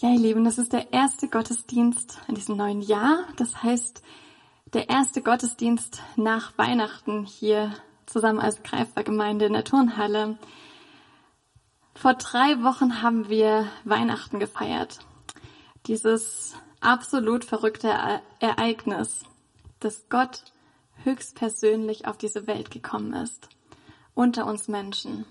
Ja, ihr Lieben, das ist der erste Gottesdienst in diesem neuen Jahr. Das heißt, der erste Gottesdienst nach Weihnachten hier zusammen als Greifergemeinde in der Turnhalle. Vor drei Wochen haben wir Weihnachten gefeiert. Dieses absolut verrückte Ereignis, dass Gott höchstpersönlich auf diese Welt gekommen ist, unter uns Menschen,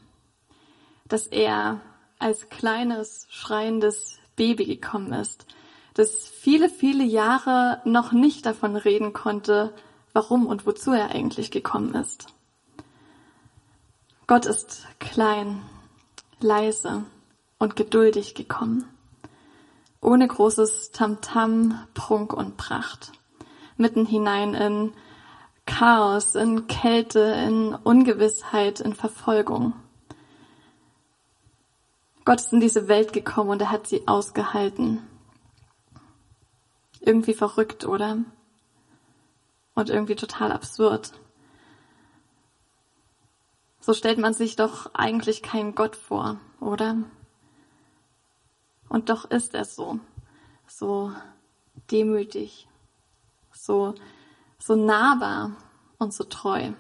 dass er als kleines, schreiendes Baby gekommen ist, das viele, viele Jahre noch nicht davon reden konnte, warum und wozu er eigentlich gekommen ist. Gott ist klein, leise und geduldig gekommen, ohne großes Tamtam, Prunk und Pracht, mitten hinein in Chaos, in Kälte, in Ungewissheit, in Verfolgung. Gott ist in diese Welt gekommen und er hat sie ausgehalten. Irgendwie verrückt, oder? Und irgendwie total absurd. So stellt man sich doch eigentlich keinen Gott vor, oder? Und doch ist er so, so demütig, so, so nahbar und so treu.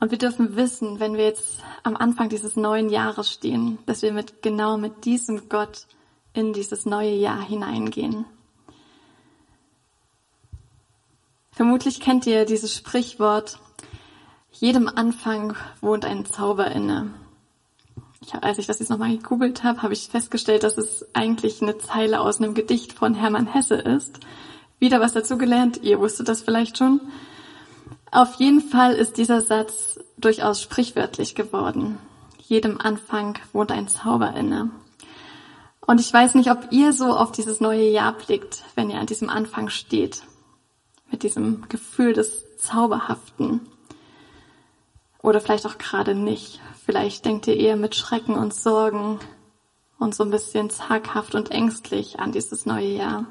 Und wir dürfen wissen, wenn wir jetzt am Anfang dieses neuen Jahres stehen, dass wir mit genau mit diesem Gott in dieses neue Jahr hineingehen. Vermutlich kennt ihr dieses Sprichwort, jedem Anfang wohnt ein Zauber inne. Ich, als ich das jetzt nochmal gegoogelt habe, habe ich festgestellt, dass es eigentlich eine Zeile aus einem Gedicht von Hermann Hesse ist. Wieder was dazugelernt, ihr wusstet das vielleicht schon. Auf jeden Fall ist dieser Satz durchaus sprichwörtlich geworden. Jedem Anfang wohnt ein Zauber inne. Und ich weiß nicht, ob ihr so auf dieses neue Jahr blickt, wenn ihr an diesem Anfang steht. Mit diesem Gefühl des Zauberhaften. Oder vielleicht auch gerade nicht. Vielleicht denkt ihr eher mit Schrecken und Sorgen und so ein bisschen zaghaft und ängstlich an dieses neue Jahr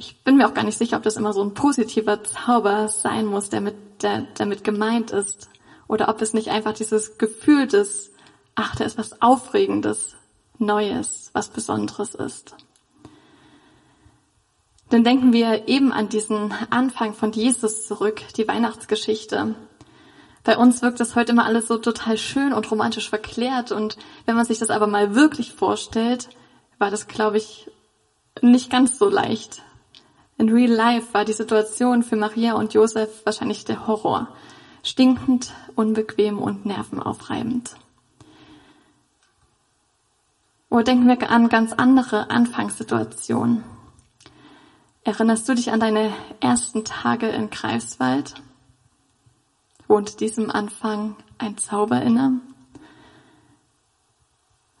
ich bin mir auch gar nicht sicher, ob das immer so ein positiver Zauber sein muss, der mit, der damit gemeint ist. Oder ob es nicht einfach dieses Gefühl des, ach, da ist was Aufregendes, Neues, was Besonderes ist. Dann denken wir eben an diesen Anfang von Jesus zurück, die Weihnachtsgeschichte. Bei uns wirkt das heute immer alles so total schön und romantisch verklärt und wenn man sich das aber mal wirklich vorstellt, war das, glaube ich, nicht ganz so leicht, in real life war die Situation für Maria und Josef wahrscheinlich der Horror. Stinkend, unbequem und nervenaufreibend. Oder denken wir an ganz andere Anfangssituationen. Erinnerst du dich an deine ersten Tage in Greifswald? Wohnt diesem Anfang ein Zauber inne?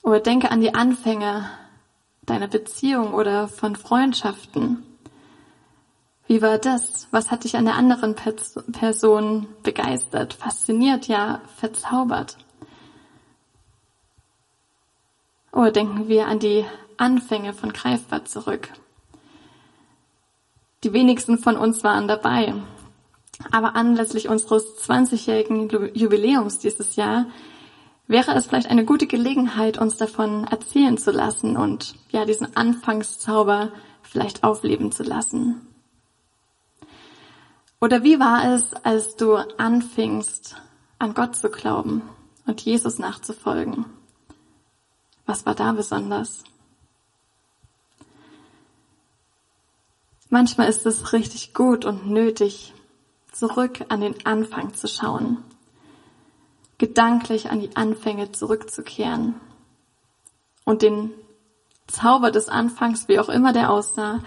Oder denke an die Anfänge deiner Beziehung oder von Freundschaften. Wie war das? Was hat dich an der anderen Person begeistert, fasziniert, ja, verzaubert? Oder denken wir an die Anfänge von Greifbar zurück. Die wenigsten von uns waren dabei. Aber anlässlich unseres 20-jährigen Jubiläums dieses Jahr wäre es vielleicht eine gute Gelegenheit, uns davon erzählen zu lassen und ja, diesen Anfangszauber vielleicht aufleben zu lassen. Oder wie war es, als du anfingst, an Gott zu glauben und Jesus nachzufolgen? Was war da besonders? Manchmal ist es richtig gut und nötig, zurück an den Anfang zu schauen, gedanklich an die Anfänge zurückzukehren und den Zauber des Anfangs, wie auch immer der aussah,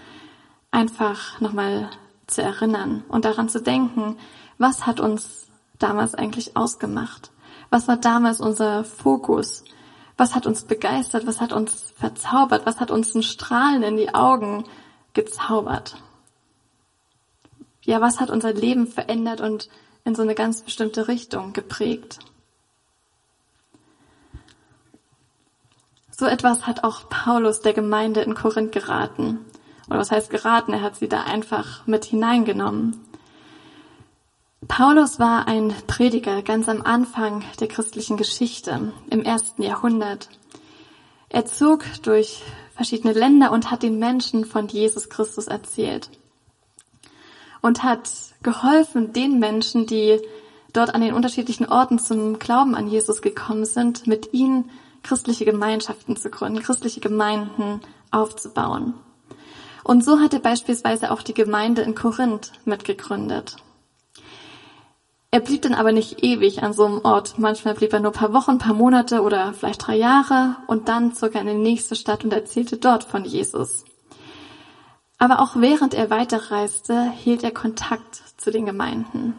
einfach nochmal zu erinnern und daran zu denken, was hat uns damals eigentlich ausgemacht? Was war damals unser Fokus? Was hat uns begeistert? Was hat uns verzaubert? Was hat uns ein Strahlen in die Augen gezaubert? Ja, was hat unser Leben verändert und in so eine ganz bestimmte Richtung geprägt? So etwas hat auch Paulus der Gemeinde in Korinth geraten. Oder was heißt geraten? Er hat sie da einfach mit hineingenommen. Paulus war ein Prediger ganz am Anfang der christlichen Geschichte im ersten Jahrhundert. Er zog durch verschiedene Länder und hat den Menschen von Jesus Christus erzählt. Und hat geholfen den Menschen, die dort an den unterschiedlichen Orten zum Glauben an Jesus gekommen sind, mit ihnen christliche Gemeinschaften zu gründen, christliche Gemeinden aufzubauen. Und so hat er beispielsweise auch die Gemeinde in Korinth mitgegründet. Er blieb dann aber nicht ewig an so einem Ort. Manchmal blieb er nur paar Wochen, paar Monate oder vielleicht drei Jahre und dann zog er in die nächste Stadt und erzählte dort von Jesus. Aber auch während er weiterreiste, hielt er Kontakt zu den Gemeinden.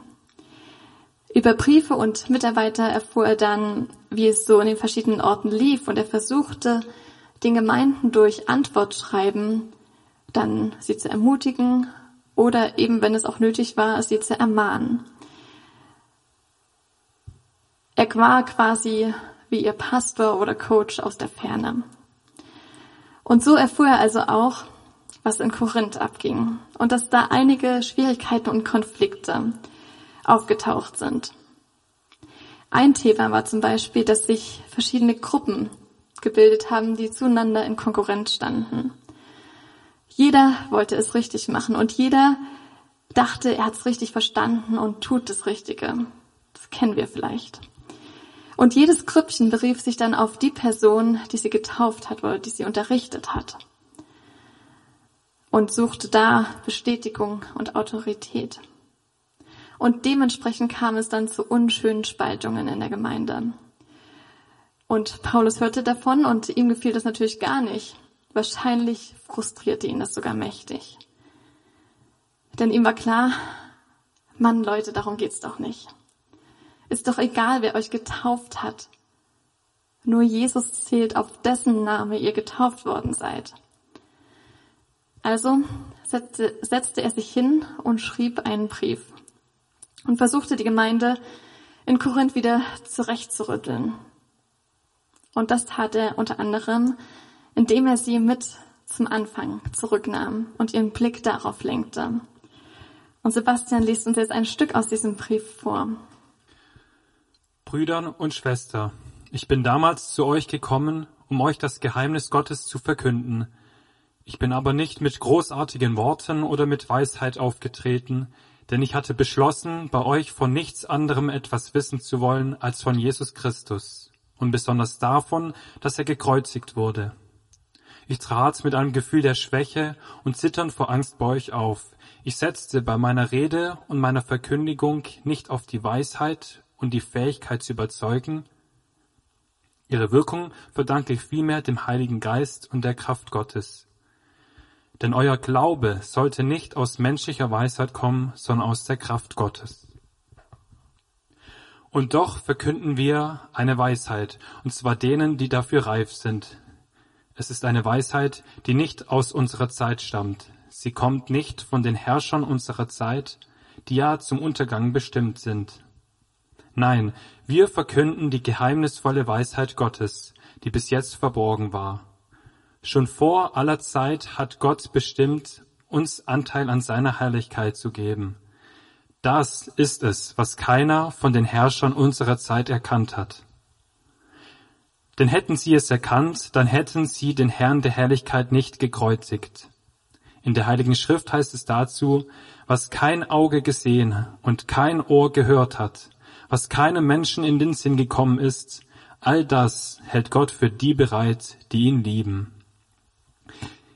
Über Briefe und Mitarbeiter erfuhr er dann, wie es so in den verschiedenen Orten lief und er versuchte, den Gemeinden durch Antwortschreiben dann sie zu ermutigen oder eben, wenn es auch nötig war, sie zu ermahnen. Er war quasi wie ihr Pastor oder Coach aus der Ferne. Und so erfuhr er also auch, was in Korinth abging und dass da einige Schwierigkeiten und Konflikte aufgetaucht sind. Ein Thema war zum Beispiel, dass sich verschiedene Gruppen gebildet haben, die zueinander in Konkurrenz standen. Jeder wollte es richtig machen und jeder dachte, er hat es richtig verstanden und tut das Richtige. Das kennen wir vielleicht. Und jedes Grüppchen berief sich dann auf die Person, die sie getauft hat oder die sie unterrichtet hat. Und suchte da Bestätigung und Autorität. Und dementsprechend kam es dann zu unschönen Spaltungen in der Gemeinde. Und Paulus hörte davon und ihm gefiel das natürlich gar nicht. Wahrscheinlich frustrierte ihn das sogar mächtig. Denn ihm war klar, Mann, Leute, darum geht's doch nicht. Ist doch egal, wer euch getauft hat. Nur Jesus zählt, auf dessen Name ihr getauft worden seid. Also setzte, setzte er sich hin und schrieb einen Brief und versuchte die Gemeinde in Korinth wieder zurechtzurütteln. Und das tat er unter anderem, indem er sie mit zum Anfang zurücknahm und ihren Blick darauf lenkte. Und Sebastian liest uns jetzt ein Stück aus diesem Brief vor. Brüdern und Schwester, ich bin damals zu euch gekommen, um euch das Geheimnis Gottes zu verkünden. Ich bin aber nicht mit großartigen Worten oder mit Weisheit aufgetreten, denn ich hatte beschlossen, bei euch von nichts anderem etwas wissen zu wollen als von Jesus Christus und besonders davon, dass er gekreuzigt wurde. Ich trat mit einem Gefühl der Schwäche und Zittern vor Angst bei euch auf. Ich setzte bei meiner Rede und meiner Verkündigung nicht auf die Weisheit und die Fähigkeit zu überzeugen. Ihre Wirkung verdanke ich vielmehr dem Heiligen Geist und der Kraft Gottes. Denn euer Glaube sollte nicht aus menschlicher Weisheit kommen, sondern aus der Kraft Gottes. Und doch verkünden wir eine Weisheit, und zwar denen, die dafür reif sind. Es ist eine Weisheit, die nicht aus unserer Zeit stammt. Sie kommt nicht von den Herrschern unserer Zeit, die ja zum Untergang bestimmt sind. Nein, wir verkünden die geheimnisvolle Weisheit Gottes, die bis jetzt verborgen war. Schon vor aller Zeit hat Gott bestimmt, uns Anteil an seiner Herrlichkeit zu geben. Das ist es, was keiner von den Herrschern unserer Zeit erkannt hat. Denn hätten sie es erkannt, dann hätten sie den Herrn der Herrlichkeit nicht gekreuzigt. In der Heiligen Schrift heißt es dazu, was kein Auge gesehen und kein Ohr gehört hat, was keinem Menschen in den Sinn gekommen ist, all das hält Gott für die bereit, die ihn lieben.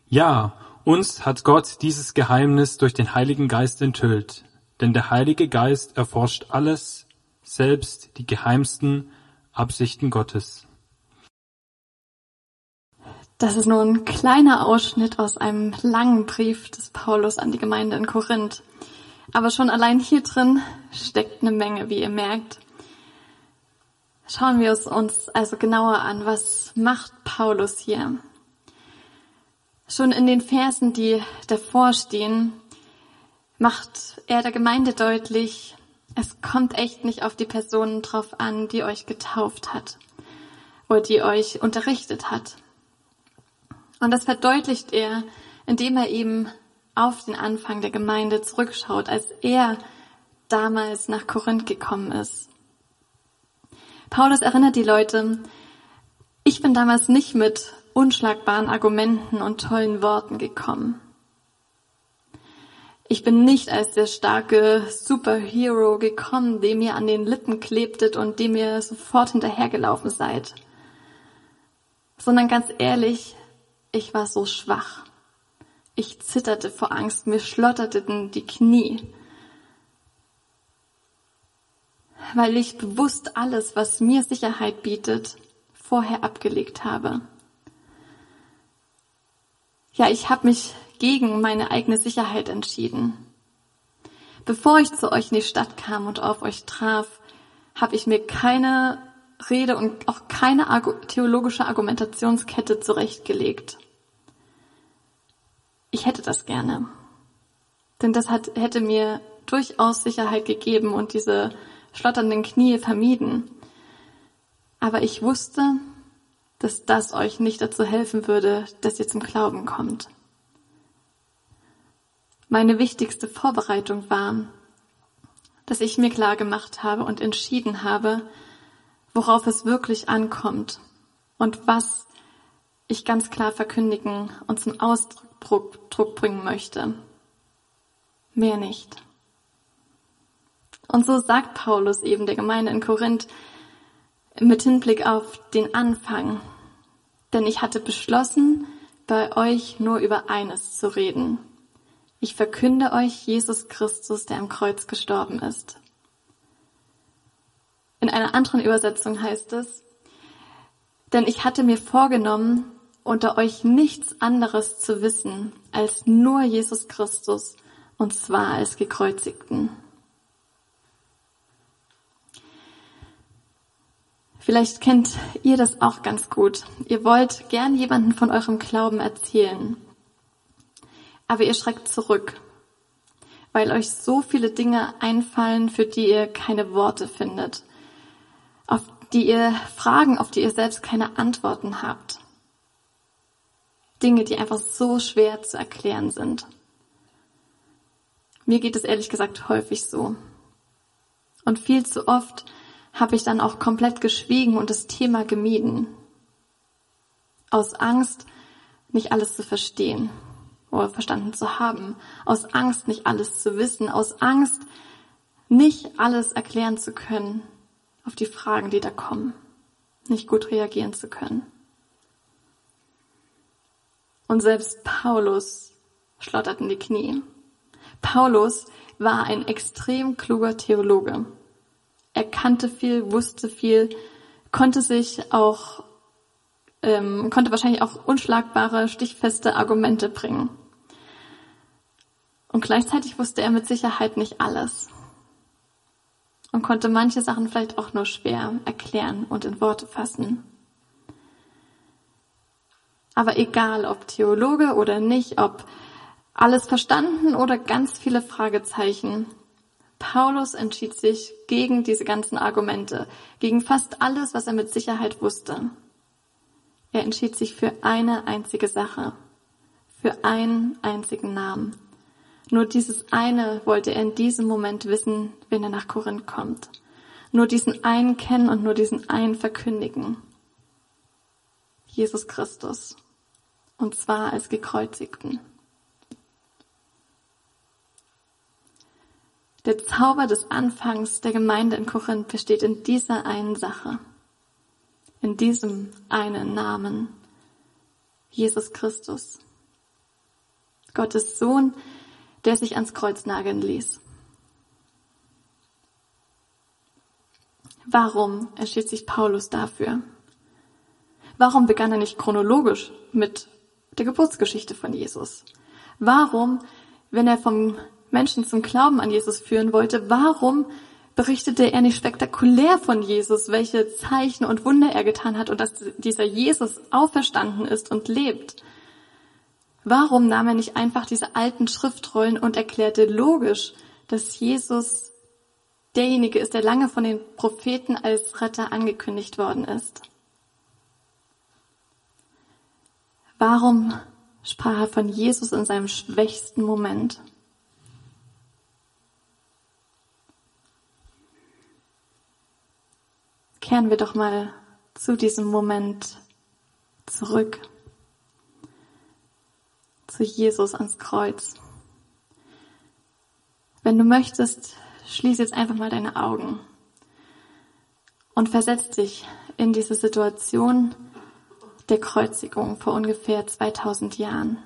Ja, uns hat Gott dieses Geheimnis durch den Heiligen Geist enthüllt, denn der Heilige Geist erforscht alles, selbst die geheimsten Absichten Gottes. Das ist nur ein kleiner Ausschnitt aus einem langen Brief des Paulus an die Gemeinde in Korinth. Aber schon allein hier drin steckt eine Menge, wie ihr merkt. Schauen wir es uns also genauer an. Was macht Paulus hier? Schon in den Versen, die davor stehen, macht er der Gemeinde deutlich, es kommt echt nicht auf die Personen drauf an, die euch getauft hat oder die euch unterrichtet hat. Und das verdeutlicht er, indem er eben auf den Anfang der Gemeinde zurückschaut, als er damals nach Korinth gekommen ist. Paulus erinnert die Leute, ich bin damals nicht mit unschlagbaren Argumenten und tollen Worten gekommen. Ich bin nicht als der starke Superhero gekommen, dem ihr an den Lippen klebtet und dem ihr sofort hinterhergelaufen seid, sondern ganz ehrlich, ich war so schwach. Ich zitterte vor Angst, mir schlotterten die Knie, weil ich bewusst alles, was mir Sicherheit bietet, vorher abgelegt habe. Ja, ich habe mich gegen meine eigene Sicherheit entschieden. Bevor ich zu euch in die Stadt kam und auf euch traf, habe ich mir keine Rede und auch keine theologische Argumentationskette zurechtgelegt. Ich hätte das gerne. Denn das hat, hätte mir durchaus Sicherheit gegeben und diese schlotternden Knie vermieden. Aber ich wusste, dass das euch nicht dazu helfen würde, dass ihr zum Glauben kommt. Meine wichtigste Vorbereitung war, dass ich mir klar gemacht habe und entschieden habe, worauf es wirklich ankommt und was ich ganz klar verkündigen und zum Ausdruck bringen möchte. Mehr nicht. Und so sagt Paulus eben der Gemeinde in Korinth mit Hinblick auf den Anfang. Denn ich hatte beschlossen, bei euch nur über eines zu reden. Ich verkünde euch Jesus Christus, der am Kreuz gestorben ist. In einer anderen Übersetzung heißt es, denn ich hatte mir vorgenommen, unter euch nichts anderes zu wissen als nur Jesus Christus, und zwar als gekreuzigten. Vielleicht kennt ihr das auch ganz gut. Ihr wollt gern jemanden von eurem Glauben erzählen. Aber ihr schreckt zurück, weil euch so viele Dinge einfallen, für die ihr keine Worte findet, auf die ihr Fragen, auf die ihr selbst keine Antworten habt. Dinge, die einfach so schwer zu erklären sind. Mir geht es ehrlich gesagt häufig so. Und viel zu oft habe ich dann auch komplett geschwiegen und das Thema gemieden. Aus Angst, nicht alles zu verstehen oder verstanden zu haben. Aus Angst, nicht alles zu wissen. Aus Angst, nicht alles erklären zu können auf die Fragen, die da kommen. Nicht gut reagieren zu können. Und selbst Paulus schlotterten die Knie. Paulus war ein extrem kluger Theologe. Er kannte viel, wusste viel, konnte sich auch, ähm, konnte wahrscheinlich auch unschlagbare, stichfeste Argumente bringen. Und gleichzeitig wusste er mit Sicherheit nicht alles und konnte manche Sachen vielleicht auch nur schwer erklären und in Worte fassen. Aber egal, ob Theologe oder nicht, ob alles verstanden oder ganz viele Fragezeichen, Paulus entschied sich gegen diese ganzen Argumente, gegen fast alles, was er mit Sicherheit wusste. Er entschied sich für eine einzige Sache, für einen einzigen Namen. Nur dieses eine wollte er in diesem Moment wissen, wenn er nach Korinth kommt. Nur diesen einen kennen und nur diesen einen verkündigen. Jesus Christus. Und zwar als gekreuzigten. Der Zauber des Anfangs der Gemeinde in Korinth besteht in dieser einen Sache, in diesem einen Namen, Jesus Christus, Gottes Sohn, der sich ans Kreuz nageln ließ. Warum entschied sich Paulus dafür? Warum begann er nicht chronologisch mit der Geburtsgeschichte von Jesus? Warum, wenn er vom Menschen zum Glauben an Jesus führen wollte, warum berichtete er nicht spektakulär von Jesus, welche Zeichen und Wunder er getan hat und dass dieser Jesus auferstanden ist und lebt? Warum nahm er nicht einfach diese alten Schriftrollen und erklärte logisch, dass Jesus derjenige ist, der lange von den Propheten als Retter angekündigt worden ist? Warum sprach er von Jesus in seinem schwächsten Moment? kehren wir doch mal zu diesem Moment zurück. Zu Jesus ans Kreuz. Wenn du möchtest, schließ jetzt einfach mal deine Augen und versetz dich in diese Situation der Kreuzigung vor ungefähr 2000 Jahren.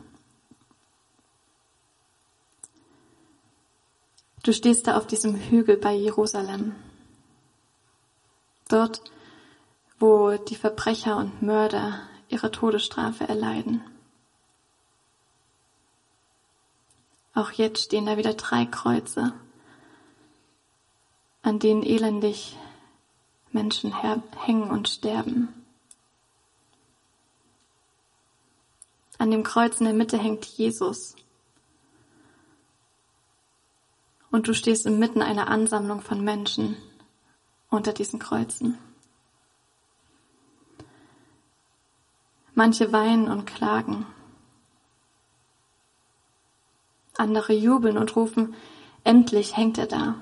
Du stehst da auf diesem Hügel bei Jerusalem. Dort, wo die Verbrecher und Mörder ihre Todesstrafe erleiden. Auch jetzt stehen da wieder drei Kreuze, an denen elendig Menschen hängen und sterben. An dem Kreuz in der Mitte hängt Jesus. Und du stehst inmitten einer Ansammlung von Menschen unter diesen Kreuzen. Manche weinen und klagen. Andere jubeln und rufen, endlich hängt er da.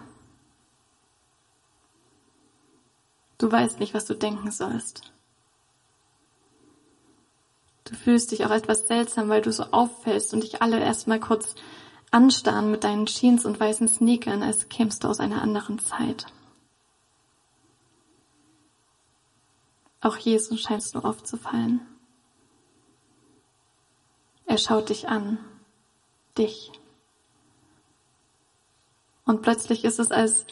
Du weißt nicht, was du denken sollst. Du fühlst dich auch etwas seltsam, weil du so auffällst und dich alle erstmal kurz anstarren mit deinen Jeans und weißen Sneakern, als kämst du aus einer anderen Zeit. Auch Jesus scheinst du aufzufallen. Er schaut dich an, dich. Und plötzlich ist es, als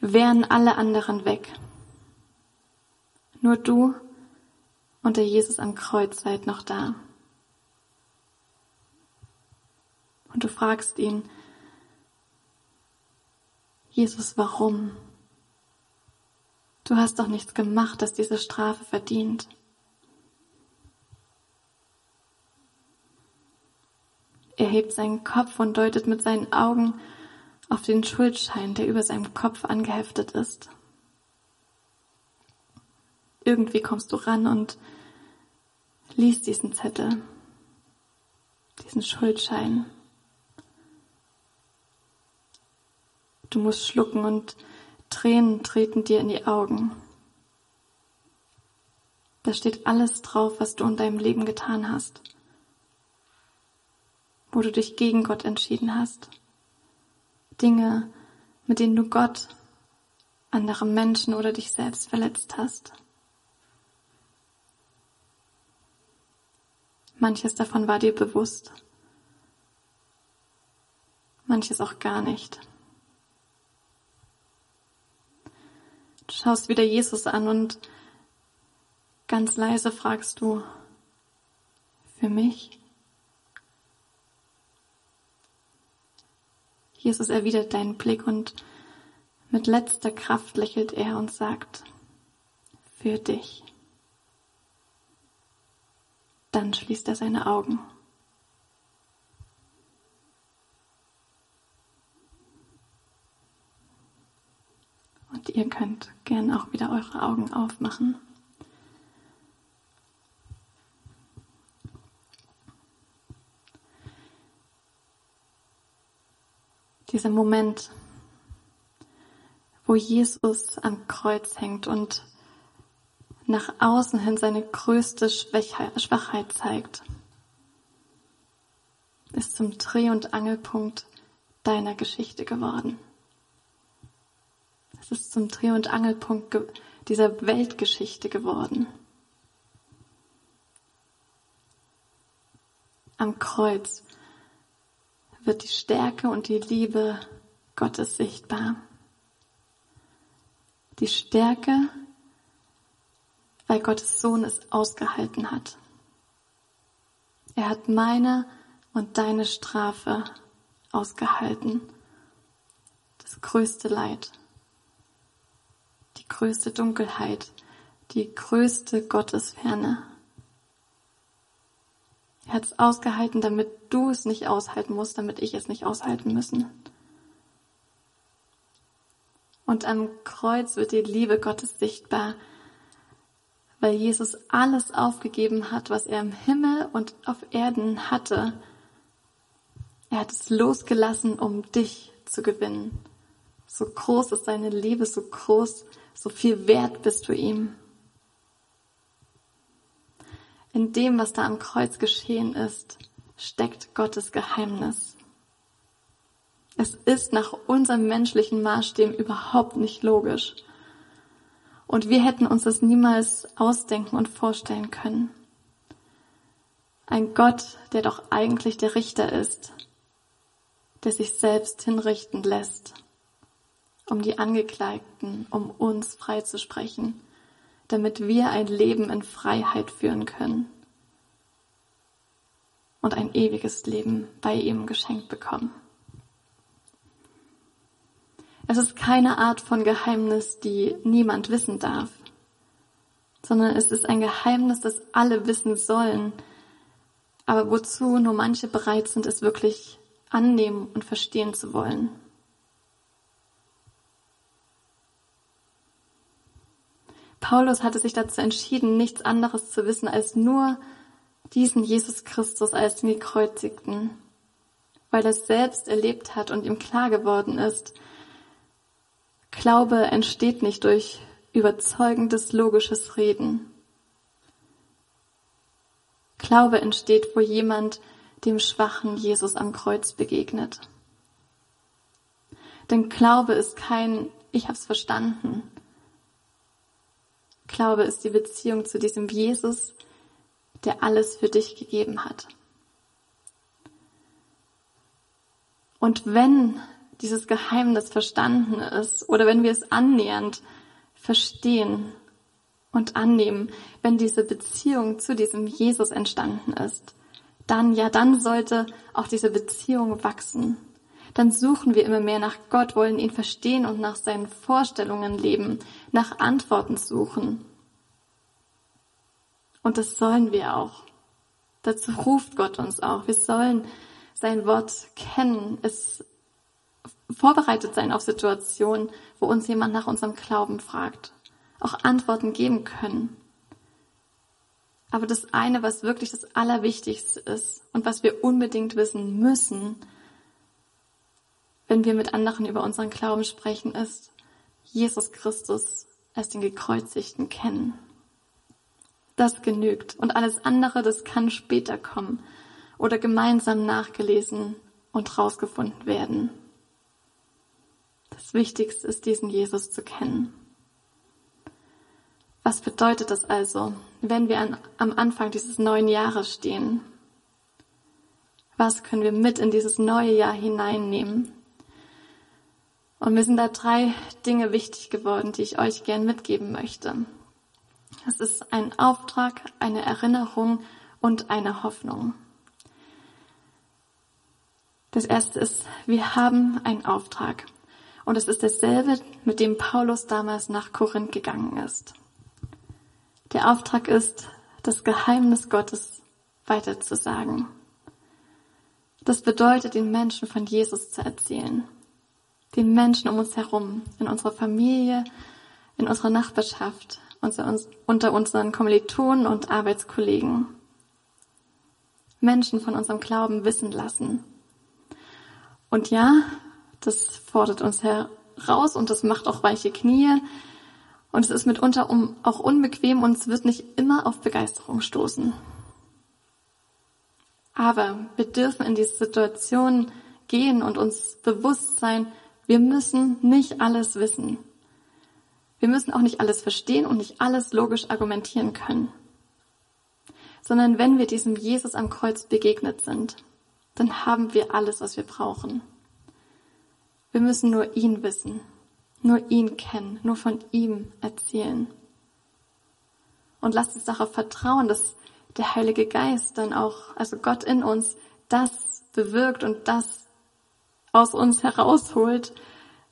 wären alle anderen weg. Nur du und der Jesus am Kreuz seid noch da. Und du fragst ihn, Jesus, warum? Du hast doch nichts gemacht, das diese Strafe verdient. Er hebt seinen Kopf und deutet mit seinen Augen auf den Schuldschein, der über seinem Kopf angeheftet ist. Irgendwie kommst du ran und liest diesen Zettel, diesen Schuldschein. Du musst schlucken und Tränen treten dir in die Augen. Da steht alles drauf, was du in deinem Leben getan hast, wo du dich gegen Gott entschieden hast. Dinge, mit denen du Gott, andere Menschen oder dich selbst verletzt hast. Manches davon war dir bewusst, manches auch gar nicht. Du schaust wieder Jesus an und ganz leise fragst du, für mich? Jesus erwidert deinen Blick und mit letzter Kraft lächelt er und sagt, für dich. Dann schließt er seine Augen. Und ihr könnt gern auch wieder eure Augen aufmachen. Dieser Moment, wo Jesus am Kreuz hängt und nach außen hin seine größte Schwachheit zeigt, ist zum Dreh- und Angelpunkt deiner Geschichte geworden. Es ist zum Dreh- und Angelpunkt dieser Weltgeschichte geworden. Am Kreuz wird die Stärke und die Liebe Gottes sichtbar. Die Stärke, weil Gottes Sohn es ausgehalten hat. Er hat meine und deine Strafe ausgehalten. Das größte Leid die größte Dunkelheit, die größte Gottesferne. Er hat es ausgehalten, damit du es nicht aushalten musst, damit ich es nicht aushalten müssen. Und am Kreuz wird die Liebe Gottes sichtbar, weil Jesus alles aufgegeben hat, was er im Himmel und auf Erden hatte. Er hat es losgelassen, um dich zu gewinnen. So groß ist seine Liebe, so groß so viel wert bist du ihm. In dem, was da am Kreuz geschehen ist, steckt Gottes Geheimnis. Es ist nach unserem menschlichen Maßstäben überhaupt nicht logisch. Und wir hätten uns das niemals ausdenken und vorstellen können. Ein Gott, der doch eigentlich der Richter ist, der sich selbst hinrichten lässt, um die Angeklagten, um uns freizusprechen, damit wir ein Leben in Freiheit führen können und ein ewiges Leben bei ihm geschenkt bekommen. Es ist keine Art von Geheimnis, die niemand wissen darf, sondern es ist ein Geheimnis, das alle wissen sollen, aber wozu nur manche bereit sind, es wirklich annehmen und verstehen zu wollen. Paulus hatte sich dazu entschieden, nichts anderes zu wissen als nur diesen Jesus Christus als den Gekreuzigten, weil er es selbst erlebt hat und ihm klar geworden ist, Glaube entsteht nicht durch überzeugendes logisches Reden. Glaube entsteht, wo jemand dem schwachen Jesus am Kreuz begegnet. Denn Glaube ist kein Ich hab's verstanden. Glaube ist die Beziehung zu diesem Jesus, der alles für dich gegeben hat. Und wenn dieses Geheimnis verstanden ist oder wenn wir es annähernd verstehen und annehmen, wenn diese Beziehung zu diesem Jesus entstanden ist, dann, ja, dann sollte auch diese Beziehung wachsen. Dann suchen wir immer mehr nach Gott, wollen ihn verstehen und nach seinen Vorstellungen leben, nach Antworten suchen. Und das sollen wir auch. Dazu ruft Gott uns auch. Wir sollen sein Wort kennen, es vorbereitet sein auf Situationen, wo uns jemand nach unserem Glauben fragt, auch Antworten geben können. Aber das eine, was wirklich das Allerwichtigste ist und was wir unbedingt wissen müssen, wenn wir mit anderen über unseren Glauben sprechen, ist, Jesus Christus als den Gekreuzigten kennen. Das genügt. Und alles andere, das kann später kommen oder gemeinsam nachgelesen und rausgefunden werden. Das Wichtigste ist, diesen Jesus zu kennen. Was bedeutet das also, wenn wir an, am Anfang dieses neuen Jahres stehen? Was können wir mit in dieses neue Jahr hineinnehmen? Und mir sind da drei Dinge wichtig geworden, die ich euch gern mitgeben möchte. Es ist ein Auftrag, eine Erinnerung und eine Hoffnung. Das erste ist, wir haben einen Auftrag. Und es ist dasselbe, mit dem Paulus damals nach Korinth gegangen ist. Der Auftrag ist, das Geheimnis Gottes weiterzusagen. Das bedeutet, den Menschen von Jesus zu erzählen. Den Menschen um uns herum, in unserer Familie, in unserer Nachbarschaft, unter unseren Kommilitonen und Arbeitskollegen. Menschen von unserem Glauben wissen lassen. Und ja, das fordert uns heraus und das macht auch weiche Knie. Und es ist mitunter auch unbequem und es wird nicht immer auf Begeisterung stoßen. Aber wir dürfen in diese Situation gehen und uns bewusst sein, wir müssen nicht alles wissen. Wir müssen auch nicht alles verstehen und nicht alles logisch argumentieren können. Sondern wenn wir diesem Jesus am Kreuz begegnet sind, dann haben wir alles, was wir brauchen. Wir müssen nur ihn wissen, nur ihn kennen, nur von ihm erzählen. Und lasst uns darauf vertrauen, dass der Heilige Geist dann auch, also Gott in uns, das bewirkt und das aus uns herausholt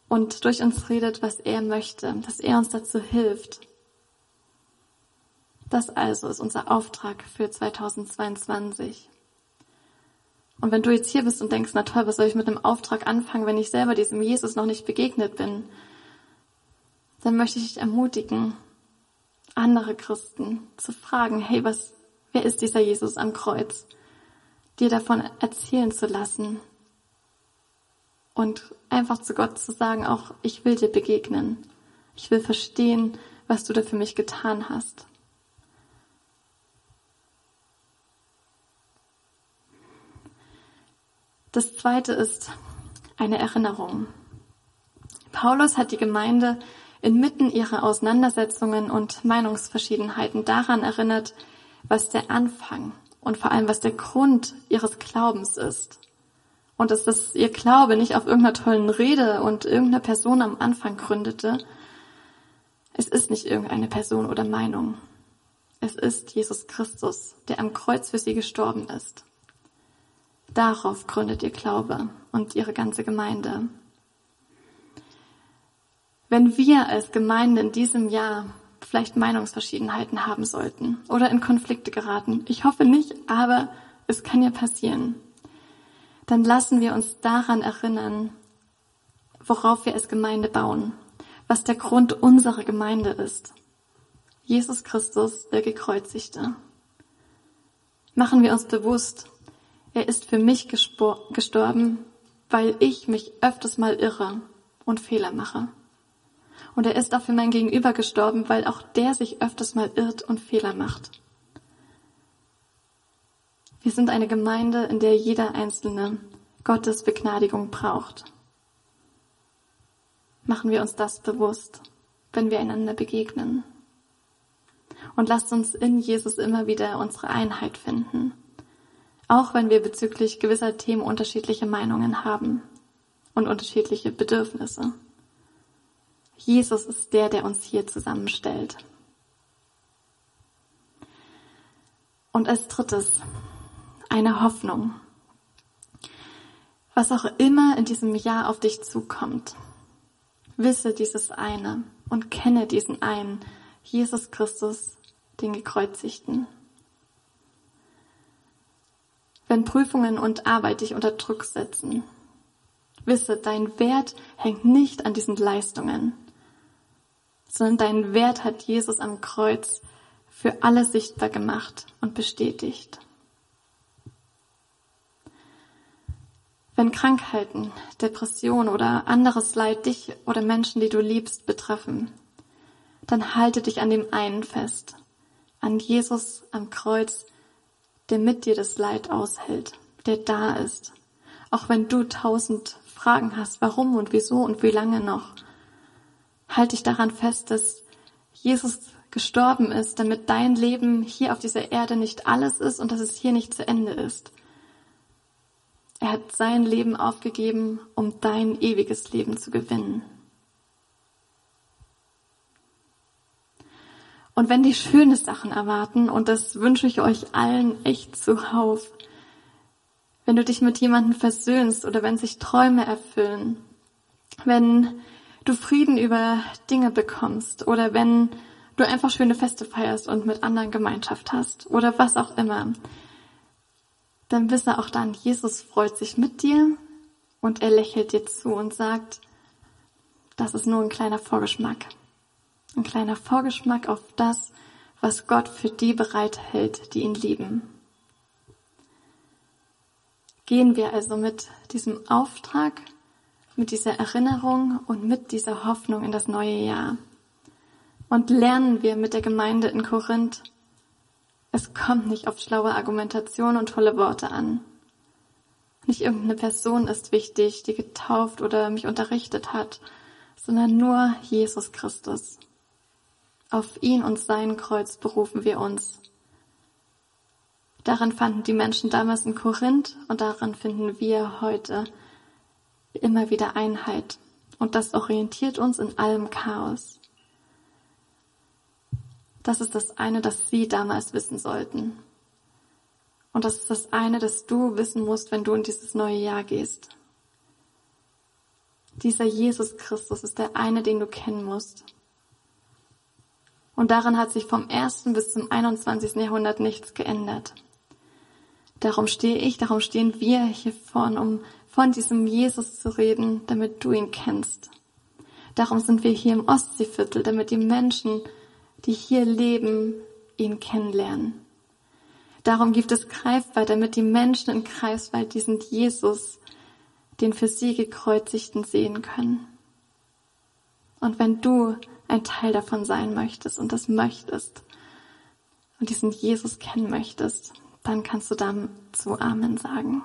und durch uns redet, was er möchte, dass er uns dazu hilft. Das also ist unser Auftrag für 2022. Und wenn du jetzt hier bist und denkst, na toll, was soll ich mit einem Auftrag anfangen, wenn ich selber diesem Jesus noch nicht begegnet bin, dann möchte ich dich ermutigen, andere Christen zu fragen, hey, was, wer ist dieser Jesus am Kreuz? Dir davon erzählen zu lassen und einfach zu Gott zu sagen, auch ich will dir begegnen. Ich will verstehen, was du da für mich getan hast. Das zweite ist eine Erinnerung. Paulus hat die Gemeinde inmitten ihrer Auseinandersetzungen und Meinungsverschiedenheiten daran erinnert, was der Anfang und vor allem was der Grund ihres Glaubens ist. Und dass das ihr Glaube nicht auf irgendeiner tollen Rede und irgendeiner Person am Anfang gründete. Es ist nicht irgendeine Person oder Meinung. Es ist Jesus Christus, der am Kreuz für sie gestorben ist. Darauf gründet ihr Glaube und ihre ganze Gemeinde. Wenn wir als Gemeinde in diesem Jahr vielleicht Meinungsverschiedenheiten haben sollten oder in Konflikte geraten, ich hoffe nicht, aber es kann ja passieren, dann lassen wir uns daran erinnern, worauf wir als Gemeinde bauen, was der Grund unserer Gemeinde ist. Jesus Christus, der Gekreuzigte. Machen wir uns bewusst, er ist für mich gestorben, weil ich mich öfters mal irre und Fehler mache. Und er ist auch für mein Gegenüber gestorben, weil auch der sich öfters mal irrt und Fehler macht. Wir sind eine Gemeinde, in der jeder Einzelne Gottes Begnadigung braucht. Machen wir uns das bewusst, wenn wir einander begegnen. Und lasst uns in Jesus immer wieder unsere Einheit finden auch wenn wir bezüglich gewisser Themen unterschiedliche Meinungen haben und unterschiedliche Bedürfnisse. Jesus ist der, der uns hier zusammenstellt. Und als drittes, eine Hoffnung. Was auch immer in diesem Jahr auf dich zukommt, wisse dieses eine und kenne diesen einen, Jesus Christus, den Gekreuzigten. Wenn Prüfungen und Arbeit dich unter Druck setzen, wisse, dein Wert hängt nicht an diesen Leistungen, sondern dein Wert hat Jesus am Kreuz für alle sichtbar gemacht und bestätigt. Wenn Krankheiten, Depression oder anderes Leid dich oder Menschen, die du liebst, betreffen, dann halte dich an dem einen fest, an Jesus am Kreuz, der mit dir das Leid aushält, der da ist. Auch wenn du tausend Fragen hast, warum und wieso und wie lange noch, halt dich daran fest, dass Jesus gestorben ist, damit dein Leben hier auf dieser Erde nicht alles ist und dass es hier nicht zu Ende ist. Er hat sein Leben aufgegeben, um dein ewiges Leben zu gewinnen. Und wenn die schöne Sachen erwarten, und das wünsche ich euch allen echt zuhauf, wenn du dich mit jemandem versöhnst oder wenn sich Träume erfüllen, wenn du Frieden über Dinge bekommst oder wenn du einfach schöne Feste feierst und mit anderen Gemeinschaft hast oder was auch immer, dann wisse auch dann, Jesus freut sich mit dir und er lächelt dir zu und sagt, das ist nur ein kleiner Vorgeschmack. Ein kleiner Vorgeschmack auf das, was Gott für die bereithält, die ihn lieben. Gehen wir also mit diesem Auftrag, mit dieser Erinnerung und mit dieser Hoffnung in das neue Jahr. Und lernen wir mit der Gemeinde in Korinth, es kommt nicht auf schlaue Argumentation und tolle Worte an. Nicht irgendeine Person ist wichtig, die getauft oder mich unterrichtet hat, sondern nur Jesus Christus. Auf ihn und sein Kreuz berufen wir uns. Daran fanden die Menschen damals in Korinth und daran finden wir heute immer wieder Einheit. Und das orientiert uns in allem Chaos. Das ist das eine, das Sie damals wissen sollten. Und das ist das eine, das du wissen musst, wenn du in dieses neue Jahr gehst. Dieser Jesus Christus ist der eine, den du kennen musst. Und daran hat sich vom ersten bis zum 21. Jahrhundert nichts geändert. Darum stehe ich, darum stehen wir hier vorn, um von diesem Jesus zu reden, damit du ihn kennst. Darum sind wir hier im Ostseeviertel, damit die Menschen, die hier leben, ihn kennenlernen. Darum gibt es Greifwald, damit die Menschen in Greifswald diesen Jesus, den für sie gekreuzigten, sehen können. Und wenn du ein Teil davon sein möchtest und das möchtest und diesen Jesus kennen möchtest, dann kannst du dazu Amen sagen.